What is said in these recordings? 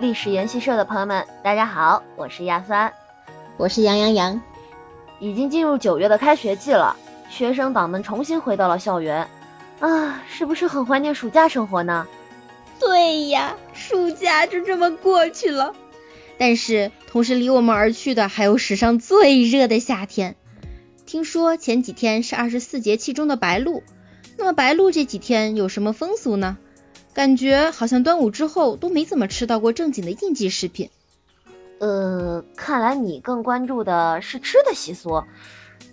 历史研习社的朋友们，大家好，我是亚三，我是杨洋洋。已经进入九月的开学季了，学生党们重新回到了校园，啊，是不是很怀念暑假生活呢？对呀，暑假就这么过去了。但是同时离我们而去的还有史上最热的夏天。听说前几天是二十四节气中的白露，那么白露这几天有什么风俗呢？感觉好像端午之后都没怎么吃到过正经的应季食品。呃，看来你更关注的是吃的习俗。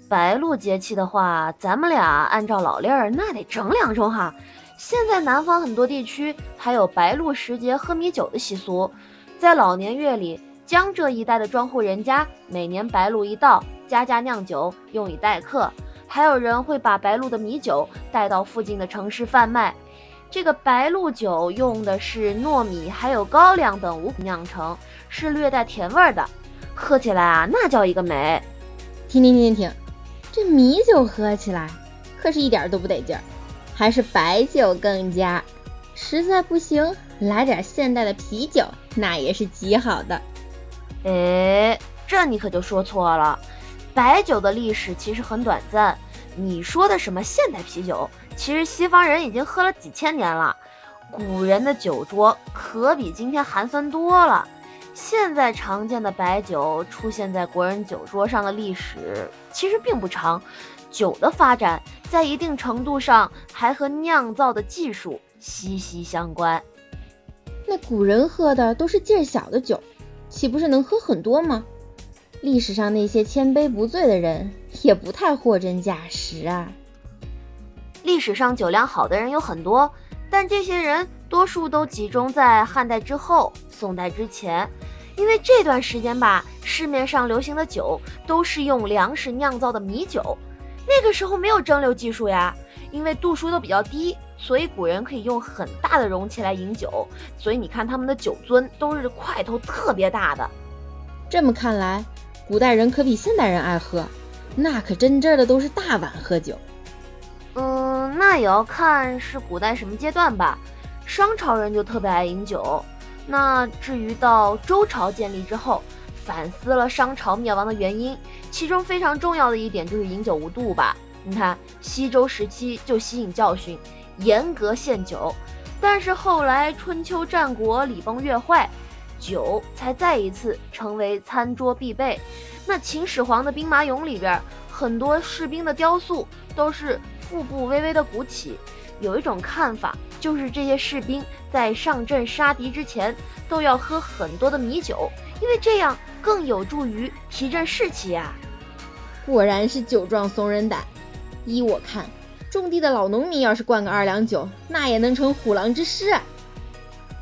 白露节气的话，咱们俩按照老例儿，那得整两周哈。现在南方很多地区还有白露时节喝米酒的习俗，在老年月里，江浙一带的庄户人家每年白露一到，家家酿酒用以待客，还有人会把白露的米酒带到附近的城市贩卖。这个白露酒用的是糯米还有高粱等五谷酿成，是略带甜味的，喝起来啊那叫一个美。停停停停停，这米酒喝起来可是一点都不得劲儿，还是白酒更佳。实在不行，来点现代的啤酒，那也是极好的。哎，这你可就说错了，白酒的历史其实很短暂。你说的什么现代啤酒？其实西方人已经喝了几千年了，古人的酒桌可比今天寒酸多了。现在常见的白酒出现在国人酒桌上的历史其实并不长，酒的发展在一定程度上还和酿造的技术息息相关。那古人喝的都是劲儿小的酒，岂不是能喝很多吗？历史上那些千杯不醉的人也不太货真价实啊。历史上酒量好的人有很多，但这些人多数都集中在汉代之后、宋代之前，因为这段时间吧，市面上流行的酒都是用粮食酿造的米酒，那个时候没有蒸馏技术呀，因为度数都比较低，所以古人可以用很大的容器来饮酒，所以你看他们的酒樽都是块头特别大的。这么看来，古代人可比现代人爱喝，那可真正的都是大碗喝酒。嗯，那也要看是古代什么阶段吧。商朝人就特别爱饮酒。那至于到周朝建立之后，反思了商朝灭亡的原因，其中非常重要的一点就是饮酒无度吧。你看西周时期就吸引教训，严格限酒。但是后来春秋战国礼崩乐坏，酒才再一次成为餐桌必备。那秦始皇的兵马俑里边，很多士兵的雕塑都是。腹部微微的鼓起，有一种看法，就是这些士兵在上阵杀敌之前都要喝很多的米酒，因为这样更有助于提振士气啊。果然是酒壮怂人胆。依我看，种地的老农民要是灌个二两酒，那也能成虎狼之师啊。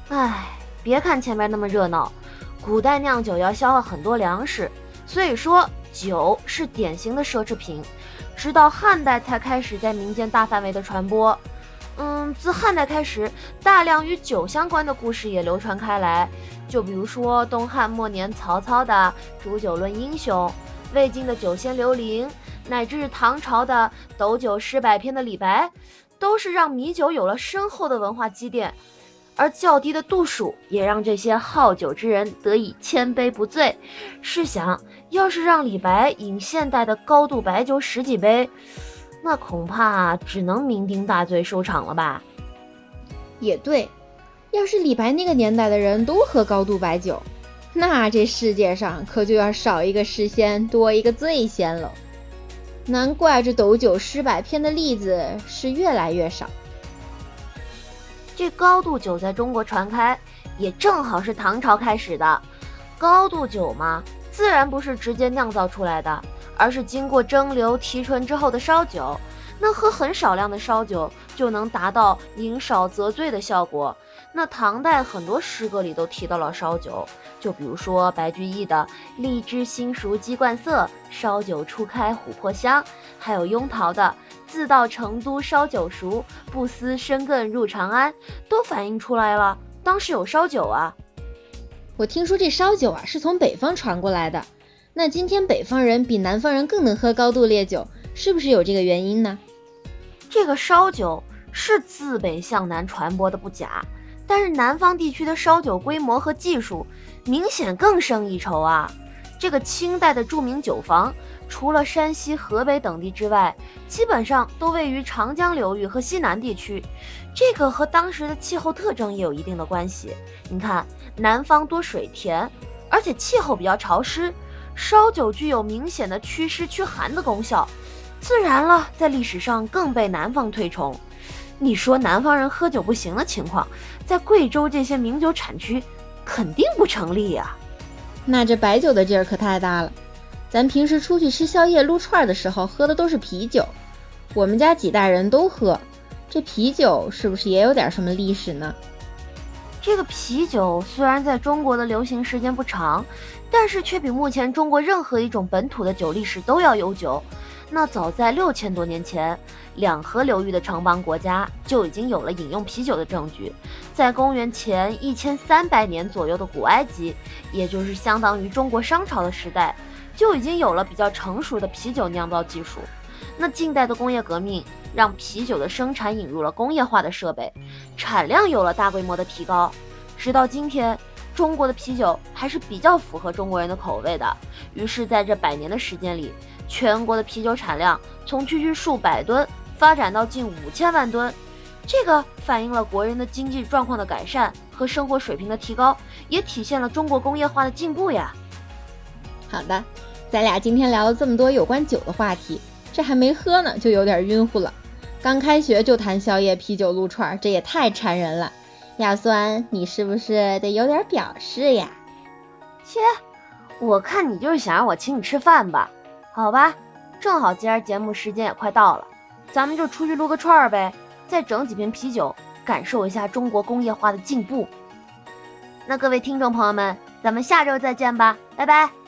唉，别看前面那么热闹，古代酿酒要消耗很多粮食，所以说酒是典型的奢侈品。直到汉代才开始在民间大范围的传播。嗯，自汉代开始，大量与酒相关的故事也流传开来。就比如说东汉末年曹操的《煮酒论英雄》，魏晋的酒仙刘伶，乃至唐朝的《斗酒诗百篇》的李白，都是让米酒有了深厚的文化积淀。而较低的度数也让这些好酒之人得以千杯不醉。试想。要是让李白饮现代的高度白酒十几杯，那恐怕只能酩酊大醉收场了吧？也对，要是李白那个年代的人都喝高度白酒，那这世界上可就要少一个诗仙，多一个醉仙了。难怪这斗酒诗百篇的例子是越来越少。这高度酒在中国传开，也正好是唐朝开始的。高度酒嘛。自然不是直接酿造出来的，而是经过蒸馏提纯之后的烧酒。那喝很少量的烧酒就能达到饮少则醉的效果。那唐代很多诗歌里都提到了烧酒，就比如说白居易的“荔枝新熟鸡冠色，烧酒初开琥珀香”，还有雍陶的“自到成都烧酒熟，不思深更入长安”，都反映出来了当时有烧酒啊。我听说这烧酒啊是从北方传过来的，那今天北方人比南方人更能喝高度烈酒，是不是有这个原因呢？这个烧酒是自北向南传播的不假，但是南方地区的烧酒规模和技术明显更胜一筹啊。这个清代的著名酒坊，除了山西、河北等地之外，基本上都位于长江流域和西南地区。这个和当时的气候特征也有一定的关系。你看，南方多水田，而且气候比较潮湿，烧酒具有明显的祛湿驱寒的功效，自然了，在历史上更被南方推崇。你说南方人喝酒不行的情况，在贵州这些名酒产区肯定不成立呀。那这白酒的劲儿可太大了。咱平时出去吃宵夜、撸串的时候喝的都是啤酒，我们家几代人都喝。这啤酒是不是也有点什么历史呢？这个啤酒虽然在中国的流行时间不长，但是却比目前中国任何一种本土的酒历史都要悠久。那早在六千多年前，两河流域的城邦国家就已经有了饮用啤酒的证据。在公元前一千三百年左右的古埃及，也就是相当于中国商朝的时代，就已经有了比较成熟的啤酒酿造技术。那近代的工业革命让啤酒的生产引入了工业化的设备，产量有了大规模的提高。直到今天，中国的啤酒还是比较符合中国人的口味的。于是，在这百年的时间里，全国的啤酒产量从区区数百吨发展到近五千万吨。这个反映了国人的经济状况的改善和生活水平的提高，也体现了中国工业化的进步呀。好的，咱俩今天聊了这么多有关酒的话题。这还没喝呢，就有点晕乎了。刚开学就谈宵夜、啤酒、撸串，这也太馋人了。亚酸，你是不是得有点表示呀？切，我看你就是想让我请你吃饭吧？好吧，正好今儿节目时间也快到了，咱们就出去撸个串儿呗，再整几瓶啤酒，感受一下中国工业化的进步。那各位听众朋友们，咱们下周再见吧，拜拜。